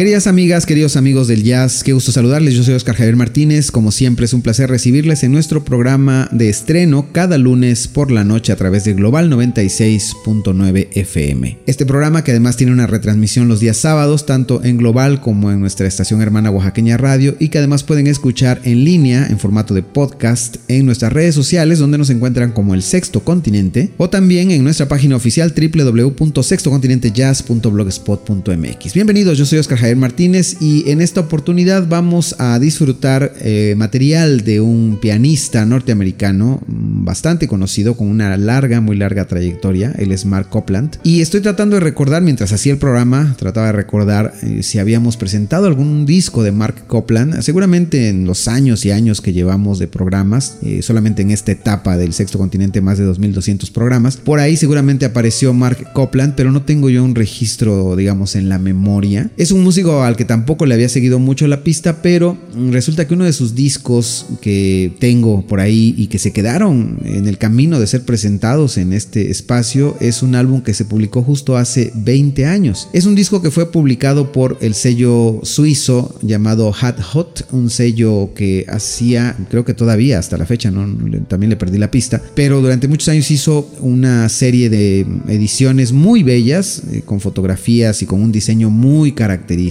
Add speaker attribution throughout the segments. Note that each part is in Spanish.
Speaker 1: Queridas amigas, queridos amigos del jazz, qué gusto saludarles. Yo soy Oscar Javier Martínez. Como siempre es un placer recibirles en nuestro programa de estreno cada lunes por la noche a través de Global 96.9 FM. Este programa que además tiene una retransmisión los días sábados, tanto en Global como en nuestra estación hermana Oaxaqueña Radio y que además pueden escuchar en línea en formato de podcast en nuestras redes sociales donde nos encuentran como el Sexto Continente o también en nuestra página oficial www.sextocontinentejazz.blogspot.mx. Bienvenidos, yo soy Oscar Javier Martínez y en esta oportunidad vamos a disfrutar eh, material de un pianista norteamericano mm, bastante conocido con una larga, muy larga trayectoria, él es Mark Copland. Y estoy tratando de recordar mientras hacía el programa, trataba de recordar eh, si habíamos presentado algún disco de Mark Copland, seguramente en los años y años que llevamos de programas, eh, solamente en esta etapa del sexto continente más de 2200 programas, por ahí seguramente apareció Mark Copland, pero no tengo yo un registro digamos en la memoria. Es un músico al que tampoco le había seguido mucho la pista, pero resulta que uno de sus discos que tengo por ahí y que se quedaron en el camino de ser presentados en este espacio es un álbum que se publicó justo hace 20 años. Es un disco que fue publicado por el sello suizo llamado Hat Hot, un sello que hacía, creo que todavía hasta la fecha, ¿no? también le perdí la pista, pero durante muchos años hizo una serie de ediciones muy bellas, eh, con fotografías y con un diseño muy característico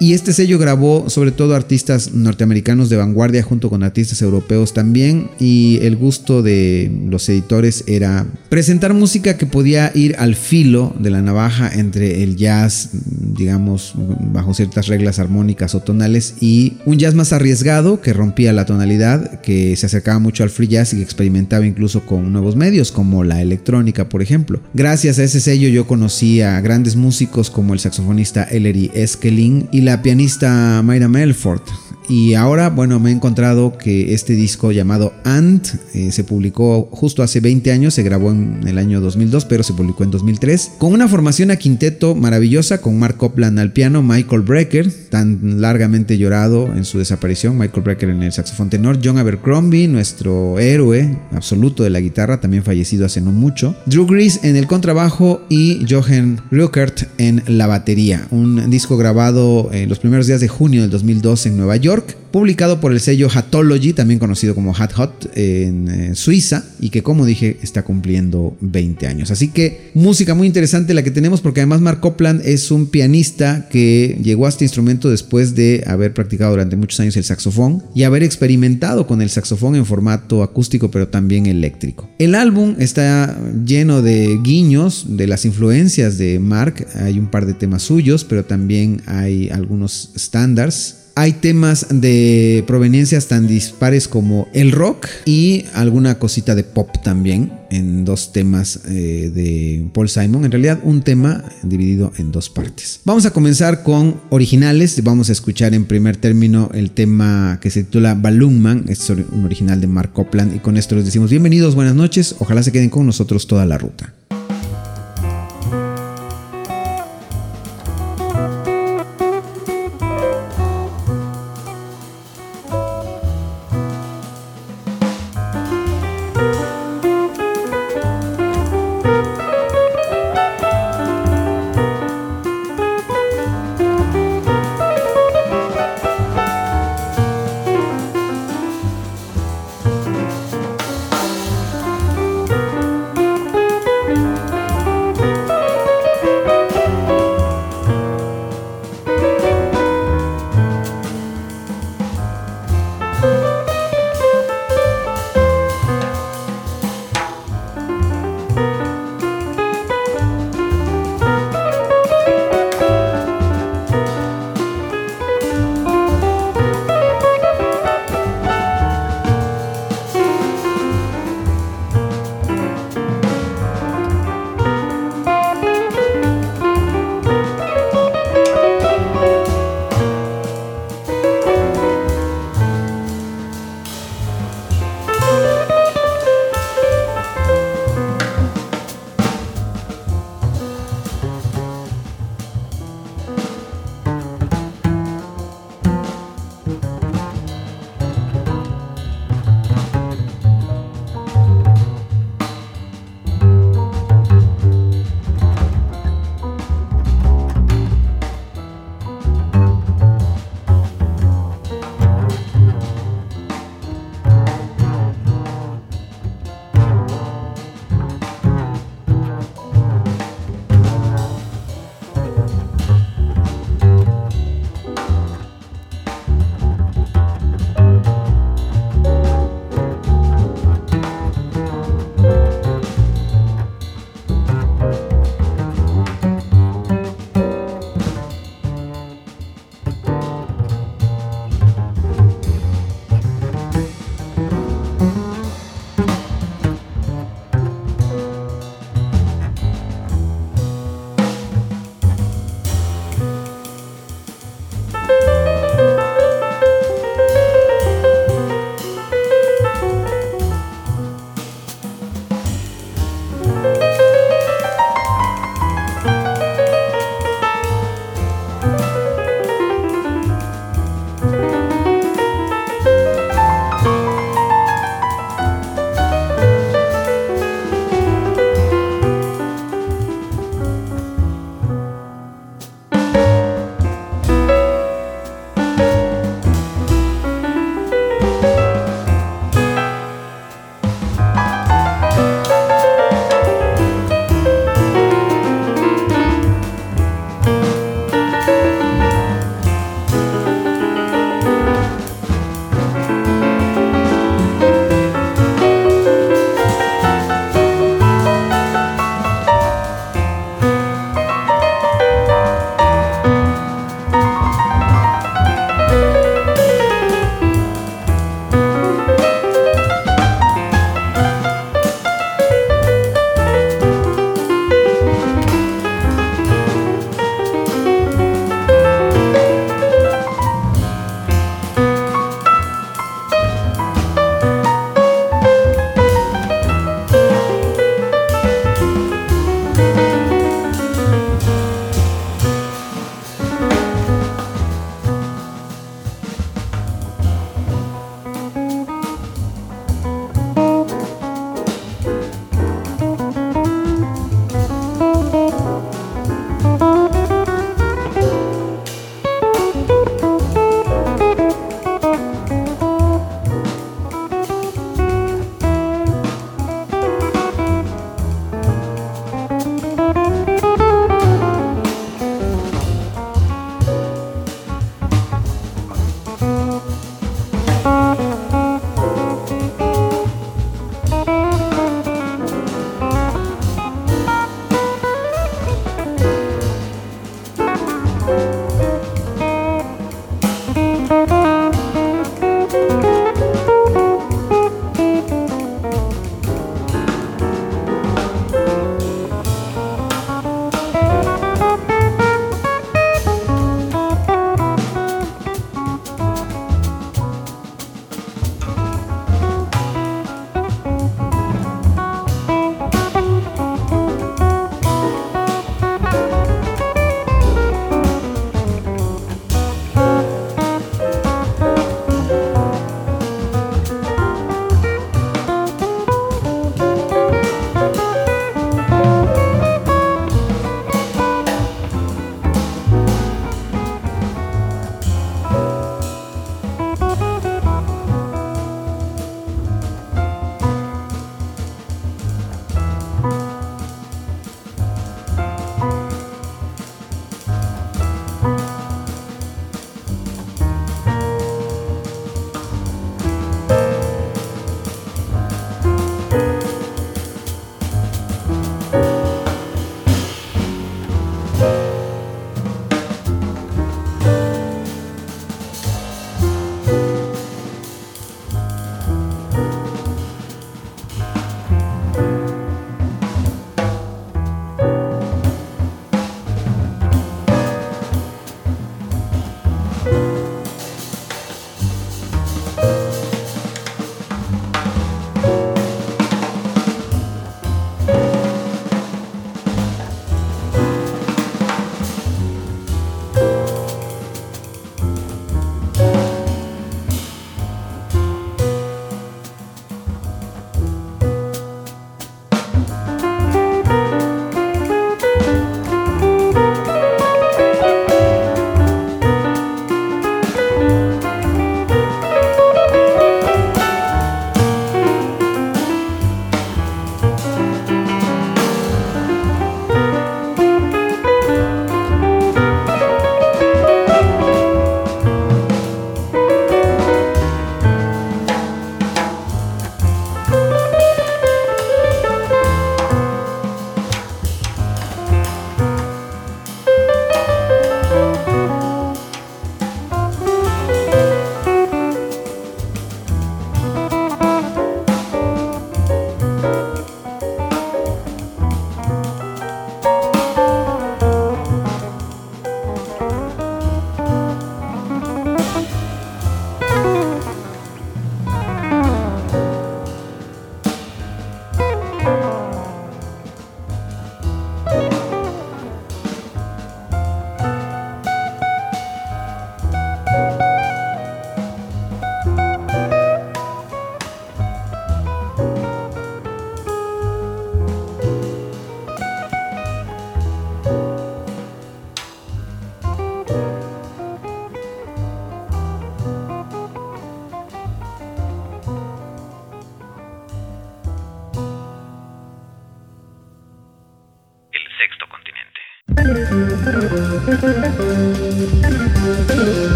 Speaker 1: y este sello grabó sobre todo artistas norteamericanos de vanguardia junto con artistas europeos también. Y el gusto de los editores era presentar música que podía ir al filo de la navaja entre el jazz, digamos, bajo ciertas reglas armónicas o tonales, y un jazz más arriesgado que rompía la tonalidad, que se acercaba mucho al free jazz y experimentaba incluso con nuevos medios como la electrónica, por ejemplo. Gracias a ese sello yo conocí a grandes músicos como el saxofonista Ellery Eskel y la pianista Mayra Melford. Y ahora, bueno, me he encontrado que este disco llamado Ant eh, se publicó justo hace 20 años, se grabó en el año 2002, pero se publicó en 2003, con una formación a quinteto maravillosa, con Mark Copland al piano, Michael Brecker, tan largamente llorado en su desaparición, Michael Brecker en el saxofón tenor, John Abercrombie, nuestro héroe absoluto de la guitarra, también fallecido hace no mucho, Drew Grease en el contrabajo y Johan Ruckert en la batería. Un disco grabado en los primeros días de junio del 2002 en Nueva York publicado por el sello Hatology, también conocido como Hat Hot, en eh, Suiza, y que como dije está cumpliendo 20 años. Así que música muy interesante la que tenemos, porque además Mark Copland es un pianista que llegó a este instrumento después de haber practicado durante muchos años el saxofón y haber experimentado con el saxofón en formato acústico, pero también eléctrico. El álbum está lleno de guiños de las influencias de Mark, hay un par de temas suyos, pero también hay algunos estándares hay temas de proveniencias tan dispares como el rock y alguna cosita de pop también en dos temas eh, de Paul Simon. En realidad un tema dividido en dos partes. Vamos a comenzar con originales. Vamos a escuchar en primer término el tema que se titula Balloon Man. Es un original de Mark Copland y con esto les decimos bienvenidos, buenas noches. Ojalá se queden con nosotros toda la ruta.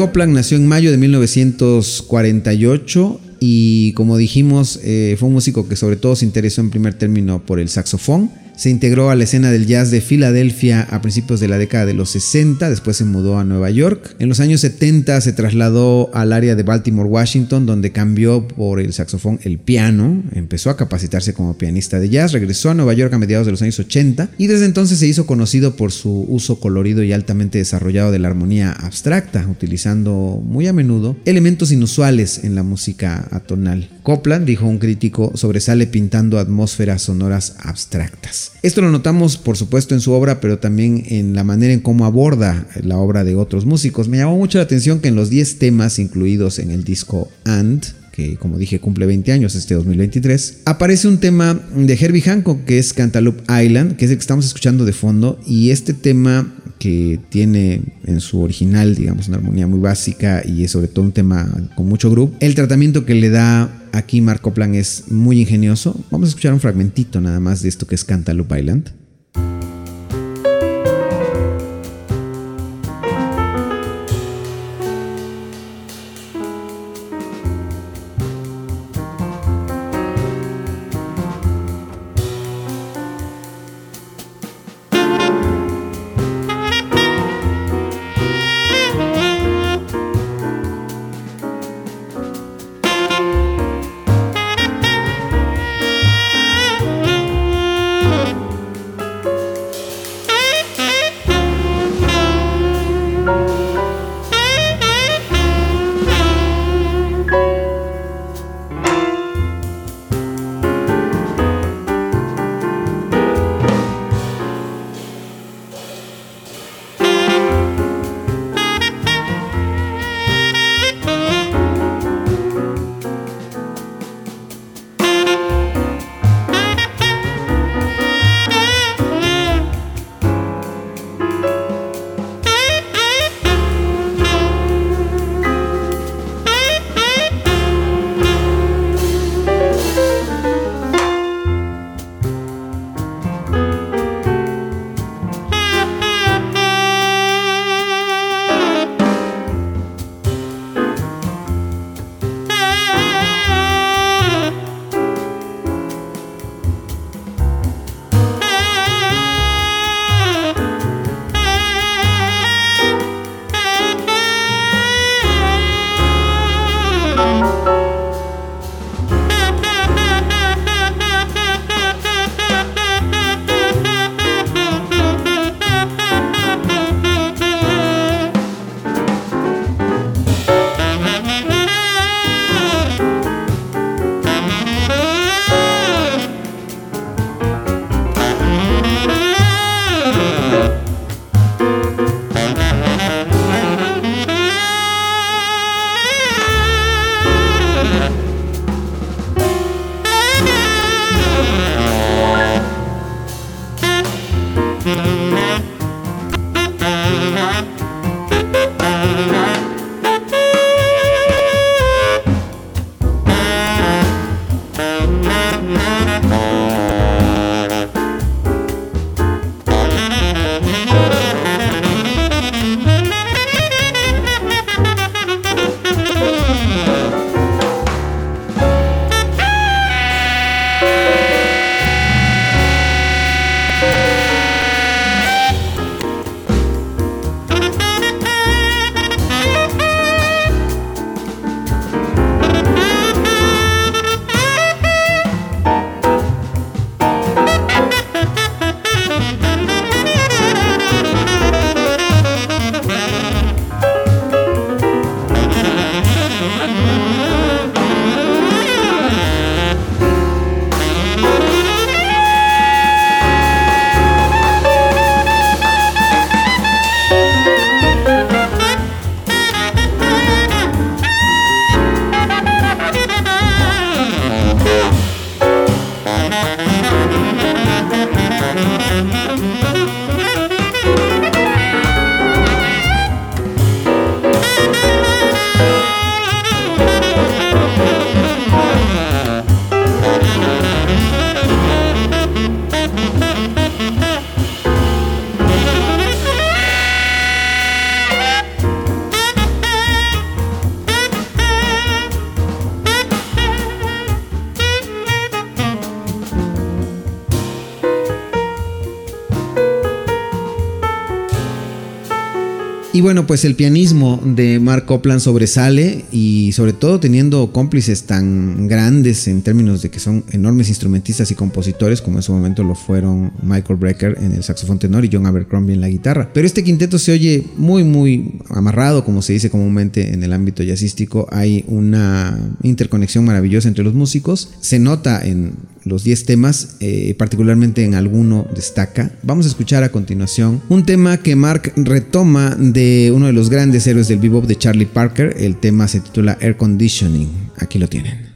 Speaker 1: Copland nació en mayo de 1948 y como dijimos eh, fue un músico que sobre todo se interesó en primer término por el saxofón se integró a la escena del jazz de Filadelfia a principios de la década de los 60, después se mudó a Nueva York. En los años 70 se trasladó al área de Baltimore, Washington, donde cambió por el saxofón el piano, empezó a capacitarse como pianista de jazz, regresó a Nueva York a mediados de los años 80 y desde entonces se hizo conocido por su uso colorido y altamente desarrollado de la armonía abstracta, utilizando muy a menudo elementos inusuales en la música atonal. Copland, dijo un crítico, sobresale pintando atmósferas sonoras abstractas. Esto lo notamos por supuesto en su obra, pero también en la manera en cómo aborda la obra de otros músicos. Me llamó mucho la atención que en los 10 temas incluidos en el disco And, que como dije cumple 20 años este 2023, aparece un tema de Herbie Hancock que es Cantaloupe Island, que es el que estamos escuchando de fondo, y este tema que tiene en su original, digamos, una armonía muy básica y es sobre todo un tema con mucho groove. El tratamiento que le da aquí Mark Copland es muy ingenioso. Vamos a escuchar un fragmentito nada más de esto que es Cantaloupe Island. Bueno, pues el pianismo de Mark Copland sobresale y sobre todo teniendo cómplices tan grandes en términos de que son enormes instrumentistas y compositores como en su momento lo fueron Michael Brecker en el saxofón tenor y John Abercrombie en la guitarra. Pero este quinteto se oye muy muy amarrado, como se dice comúnmente en el ámbito jazzístico. Hay una interconexión maravillosa entre los músicos. Se nota en los 10 temas, eh, particularmente en alguno destaca. Vamos a escuchar a continuación un tema que Mark retoma de uno de los grandes héroes del bebop de Charlie Parker. El tema se titula Air Conditioning. Aquí lo tienen.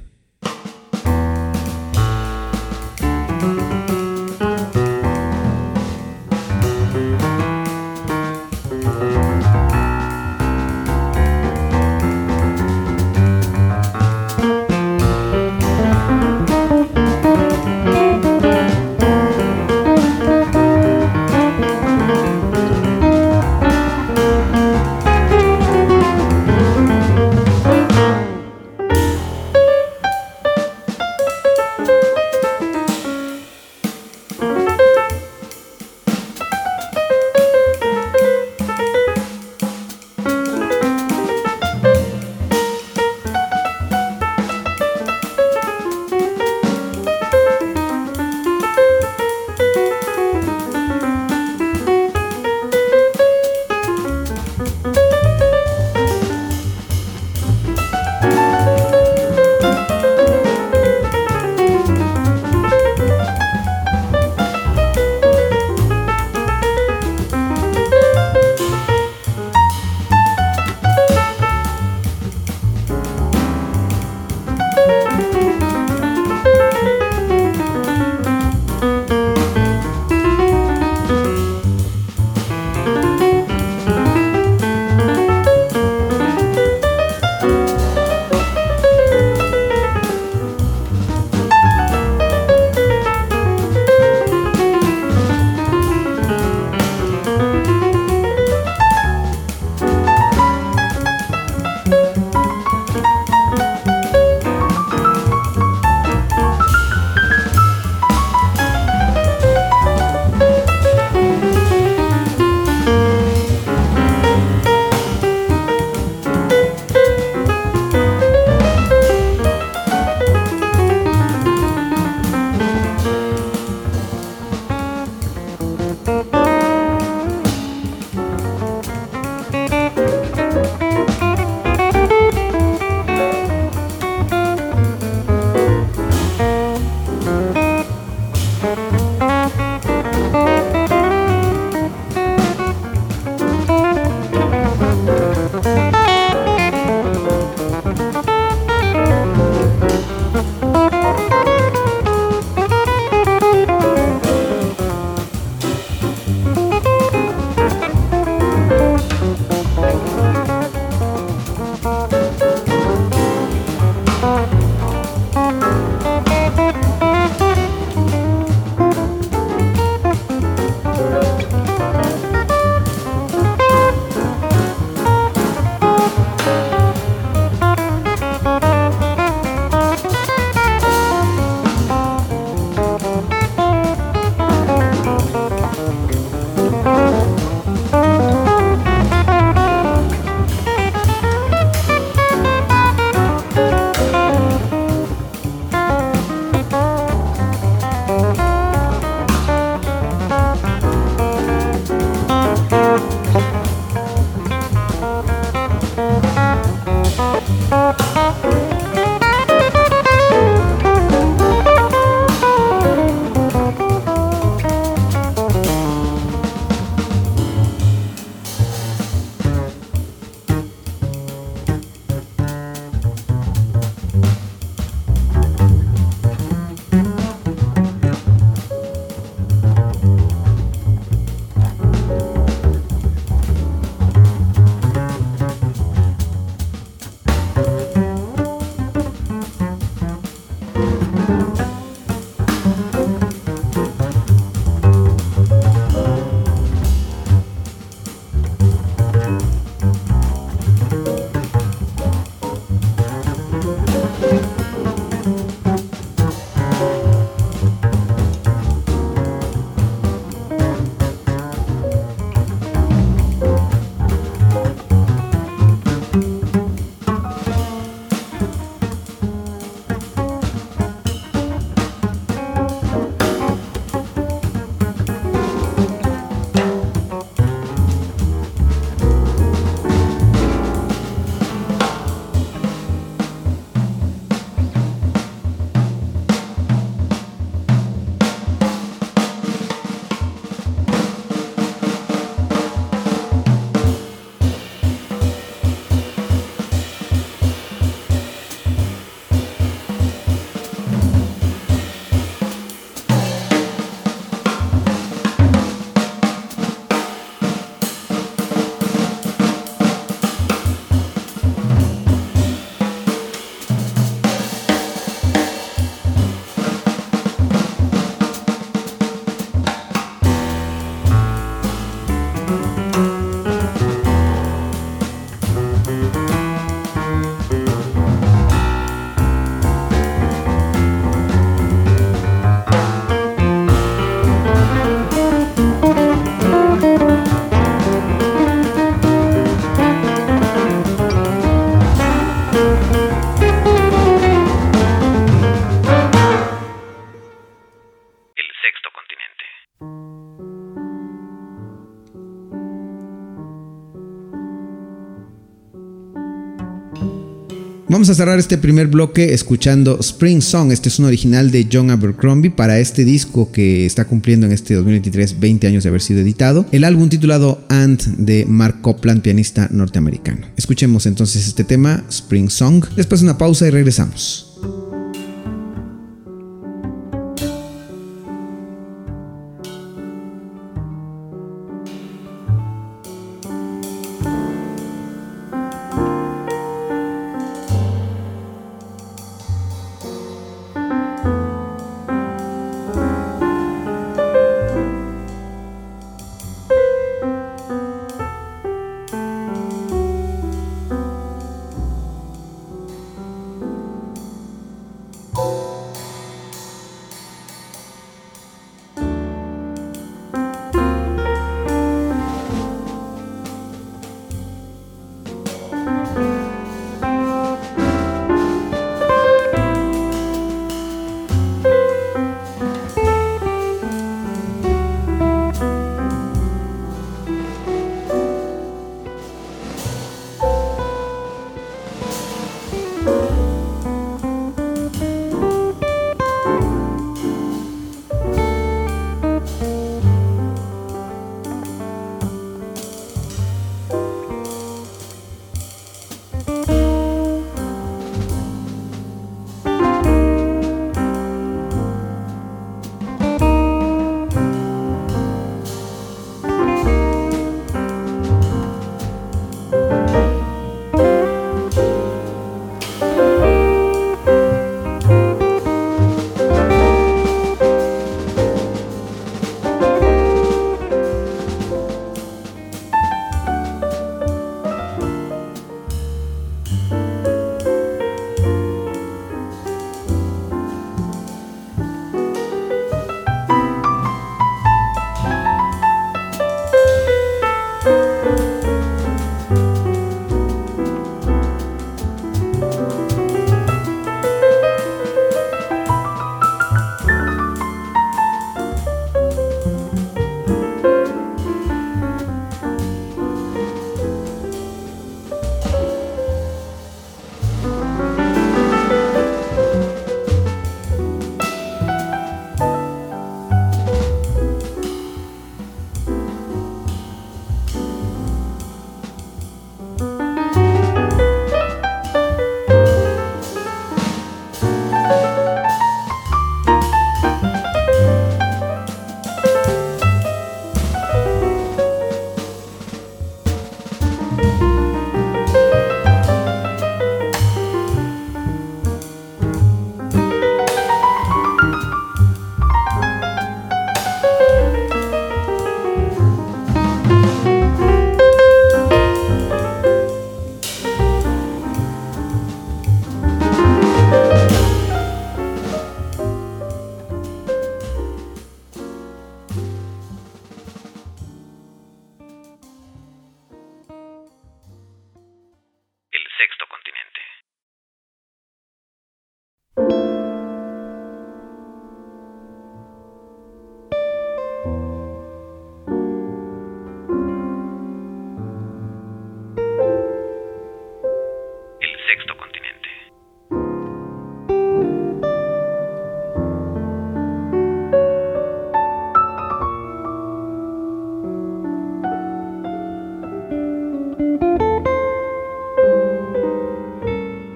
Speaker 1: Vamos a cerrar este primer bloque escuchando Spring Song. Este es un original de John Abercrombie para este disco que está cumpliendo en este 2023 20 años de haber sido editado. El álbum titulado Ant de Mark Copland, pianista norteamericano. Escuchemos entonces este tema, Spring Song. Después una pausa y regresamos.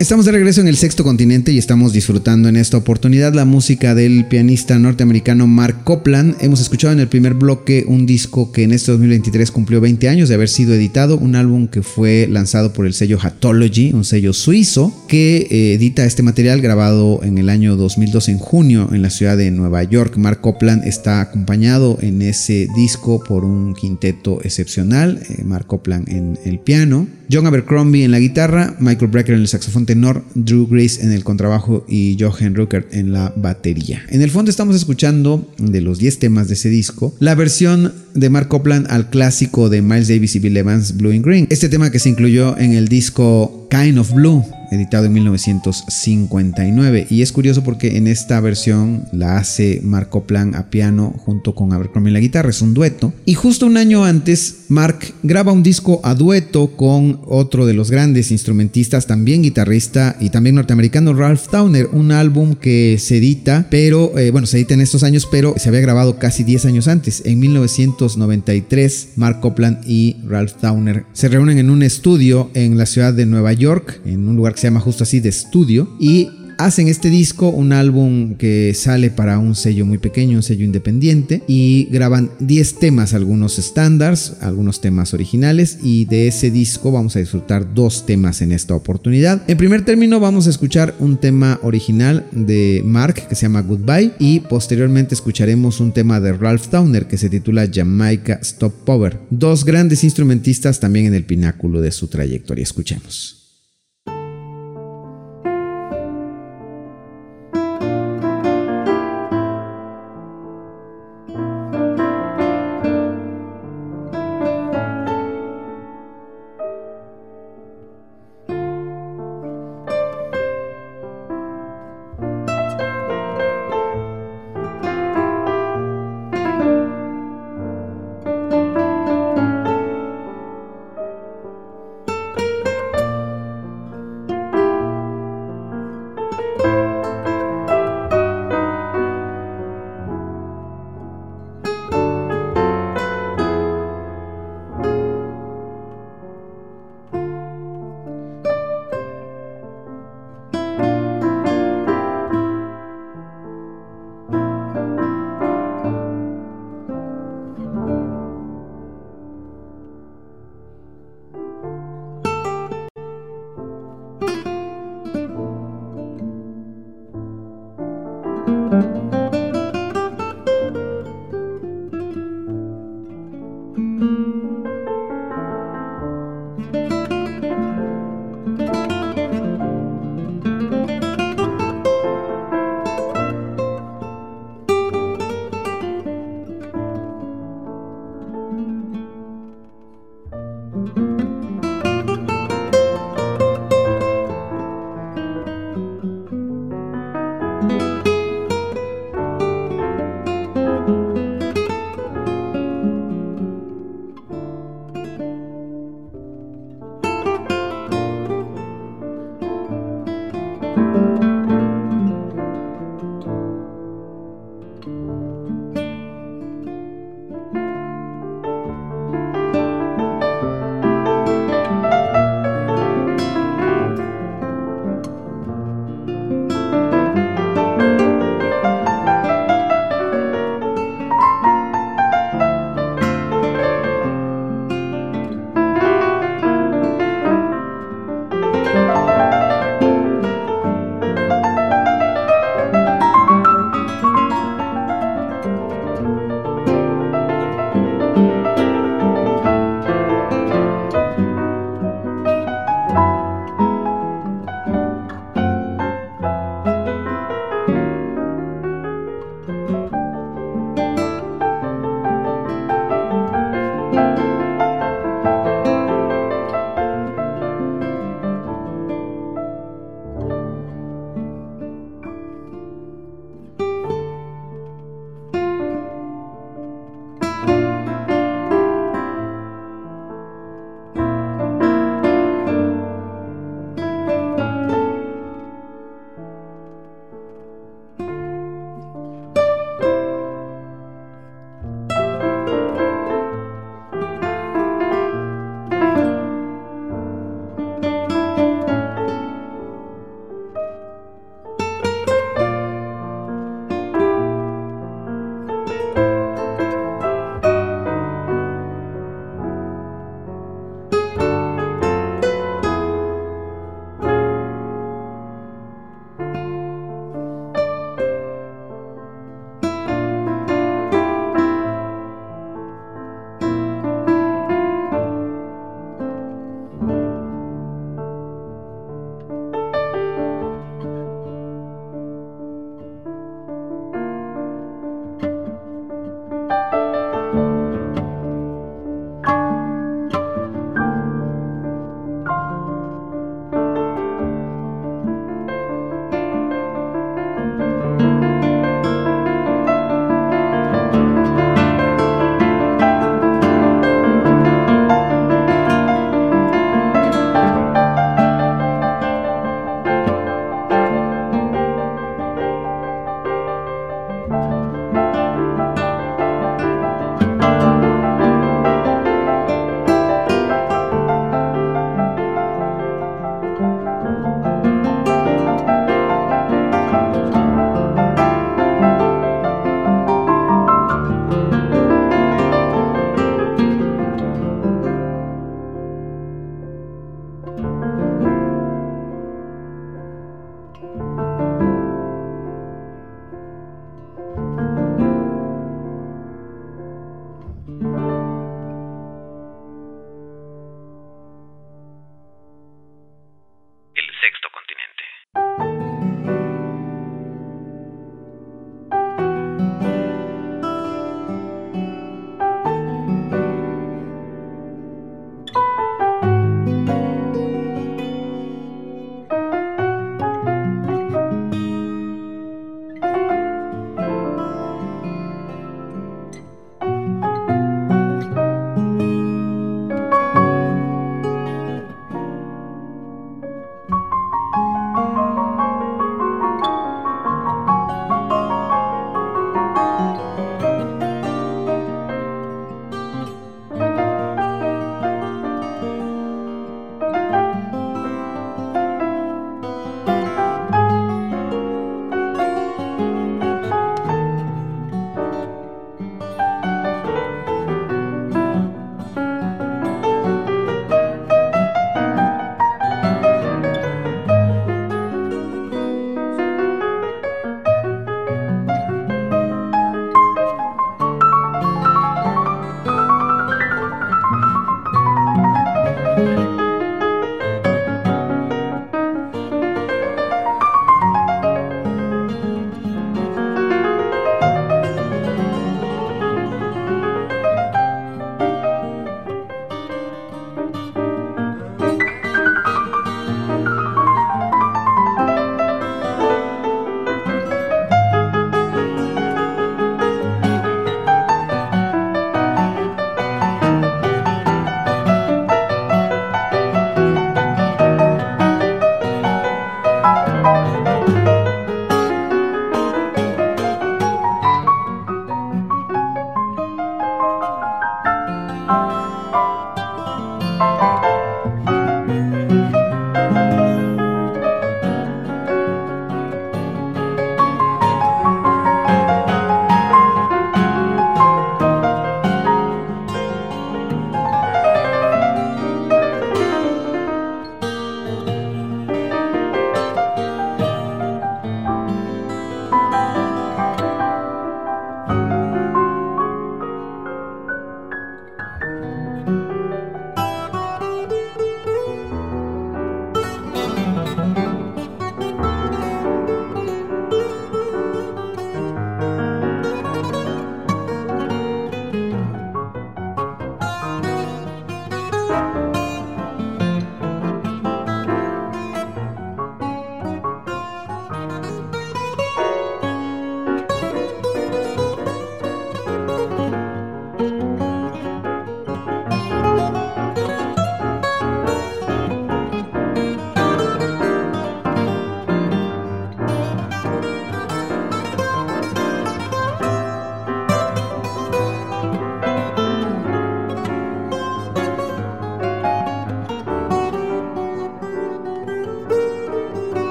Speaker 1: Estamos de regreso en el sexto continente y estamos disfrutando en esta oportunidad la música del pianista norteamericano Mark Copland. Hemos escuchado en el primer bloque un disco que en este 2023 cumplió 20 años de haber sido editado, un álbum que fue lanzado por el sello Hatology, un sello suizo que eh, edita este material grabado en el año 2002 en junio en la ciudad de Nueva York. Mark Copland está acompañado en ese disco por un quinteto excepcional, eh, Mark Copland en el piano, John Abercrombie en la guitarra, Michael Brecker en el saxofón tenor, Drew Grace en el contrabajo y Johan Ruckert en la batería. En el fondo estamos escuchando de los 10 temas de ese disco la versión de Mark Copland al clásico de Miles Davis y Bill Evans Blue and Green. Este tema que se incluyó en el disco Kind of Blue editado en 1959. Y es curioso porque en esta versión la hace Mark Copland a piano junto con Abercrombie en la guitarra, es un dueto. Y justo un año antes, Mark graba un disco a dueto con otro de los grandes instrumentistas, también guitarrista y también norteamericano, Ralph Towner, un álbum que se edita, pero eh, bueno, se edita en estos años, pero se había grabado casi 10 años antes, en 1993, Mark Copland y Ralph Towner se reúnen en un estudio en la ciudad de Nueva York, en un lugar que se llama justo así de estudio, y hacen este disco, un álbum que sale para un sello muy pequeño, un sello independiente, y graban 10 temas, algunos estándares, algunos temas originales, y de ese disco vamos a disfrutar dos temas en esta oportunidad. En primer término vamos a escuchar un tema original de Mark que se llama Goodbye, y posteriormente escucharemos un tema de Ralph Towner que se titula Jamaica Stop Power. Dos grandes instrumentistas también en el pináculo de su trayectoria. Escuchemos.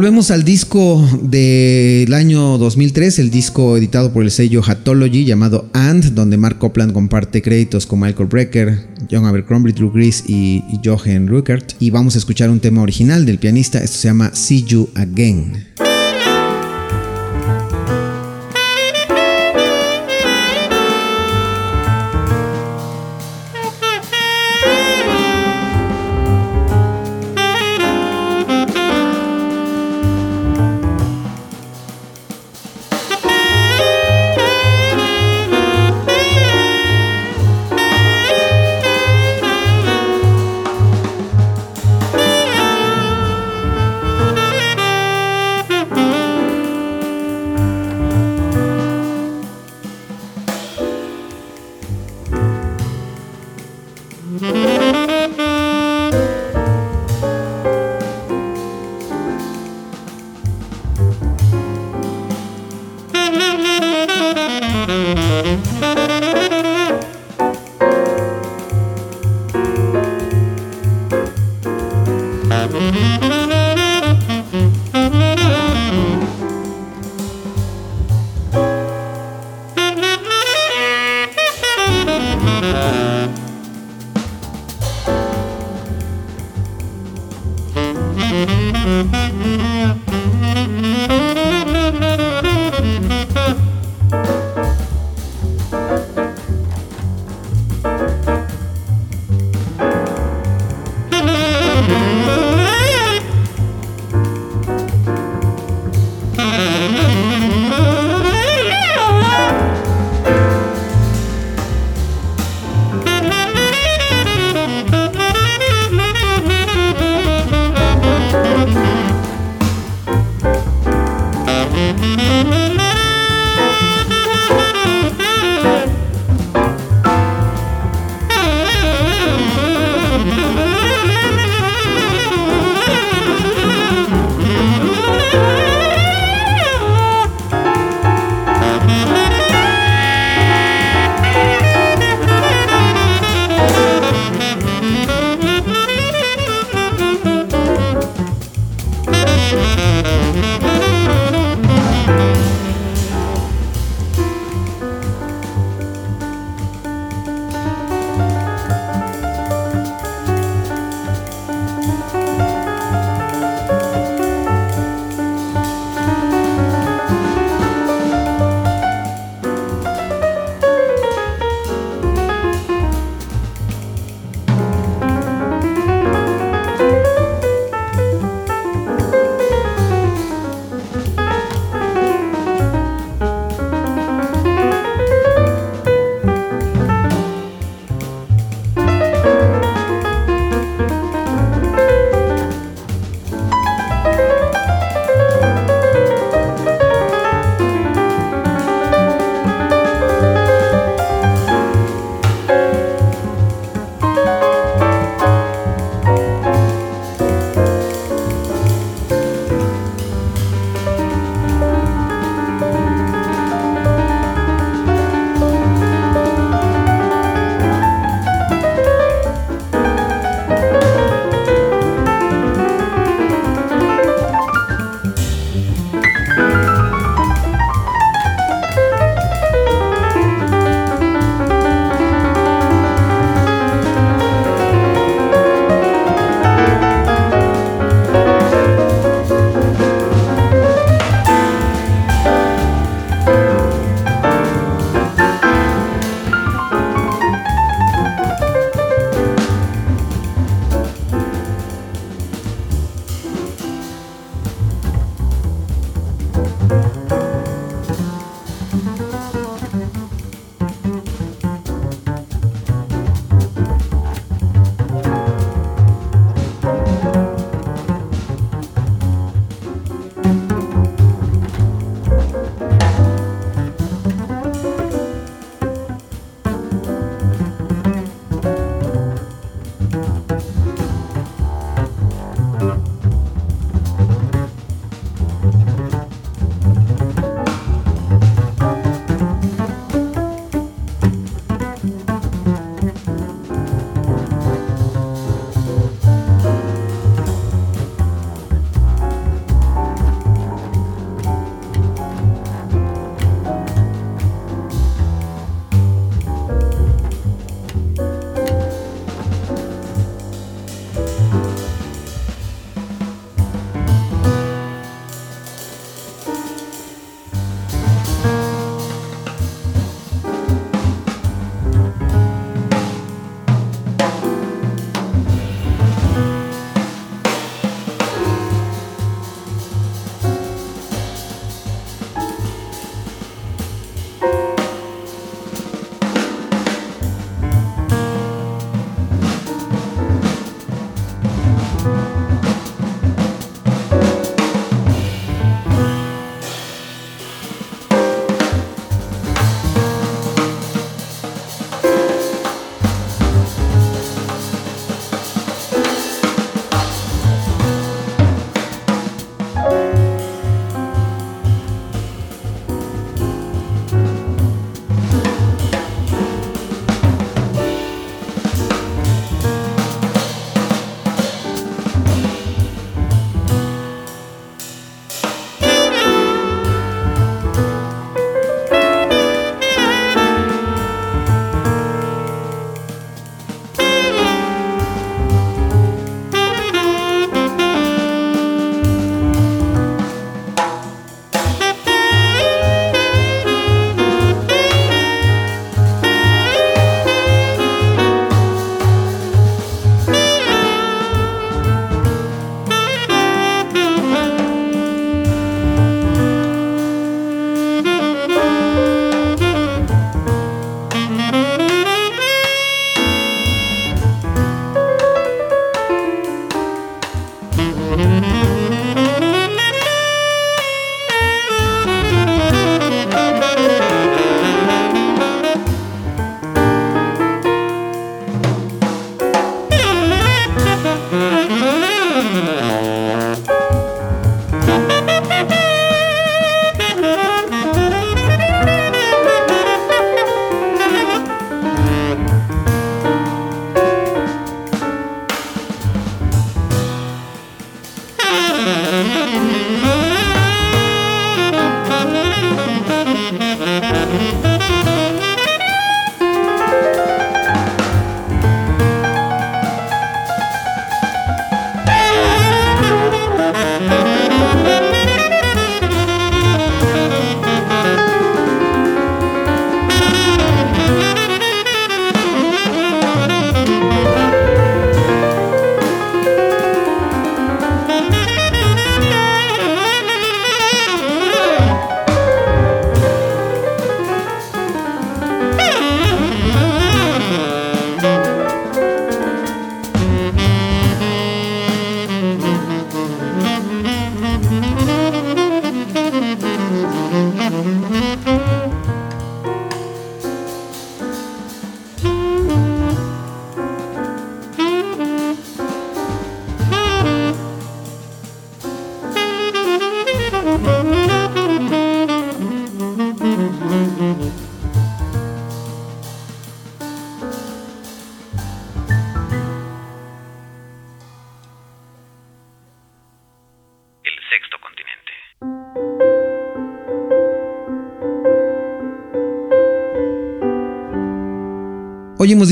Speaker 1: Volvemos al disco del año 2003, el disco editado por el sello Hatology llamado And, donde Mark Copland comparte créditos con Michael Brecker, John Abercrombie, Drew Gris y, Johan Ruckert. Y vamos a escuchar un tema original del pianista, esto se llama See You Again.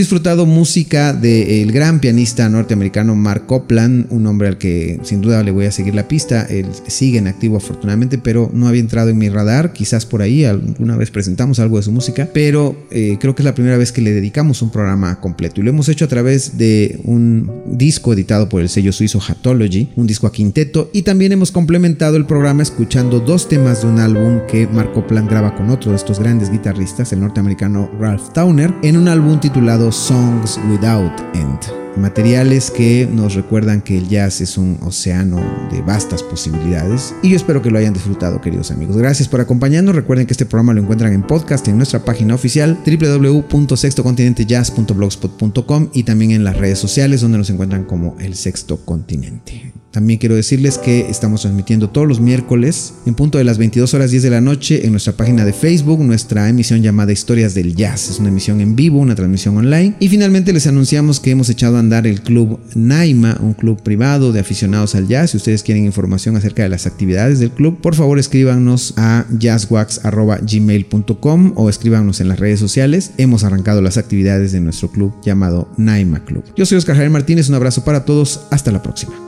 Speaker 1: Disfrutado música del gran pianista norteamericano Mark Copland, un hombre al que sin duda le voy a seguir la pista. Él sigue en activo afortunadamente, pero no había entrado en mi radar. Quizás por ahí alguna vez presentamos algo de su música, pero eh, creo que es la primera vez que le dedicamos un programa completo. Y lo hemos hecho a través de un disco editado por el sello suizo Hatology, un disco a quinteto, y también hemos complementado el programa escuchando dos temas de un álbum que Mark Copland graba con otro de estos grandes guitarristas, el norteamericano Ralph Towner, en un álbum titulado Songs Without End. Materiales que nos recuerdan que el jazz es un océano de vastas posibilidades y yo espero que lo hayan disfrutado queridos amigos. Gracias por acompañarnos. Recuerden que este programa lo encuentran en podcast en nuestra página oficial www.sextocontinentejazz.blogspot.com y también en las redes sociales donde nos encuentran como el Sexto Continente. También quiero decirles que estamos transmitiendo todos los miércoles en punto de las 22 horas 10 de la noche en nuestra página de Facebook, nuestra emisión llamada Historias del Jazz. Es una emisión en vivo, una transmisión online. Y finalmente les anunciamos que hemos echado a andar el club Naima, un club privado de aficionados al jazz. Si ustedes quieren información acerca de las actividades del club, por favor escríbanos a jazzwax.gmail.com o escríbanos en las redes sociales. Hemos arrancado las actividades de nuestro club llamado Naima Club. Yo soy Oscar Javier Martínez, un abrazo para todos, hasta la próxima.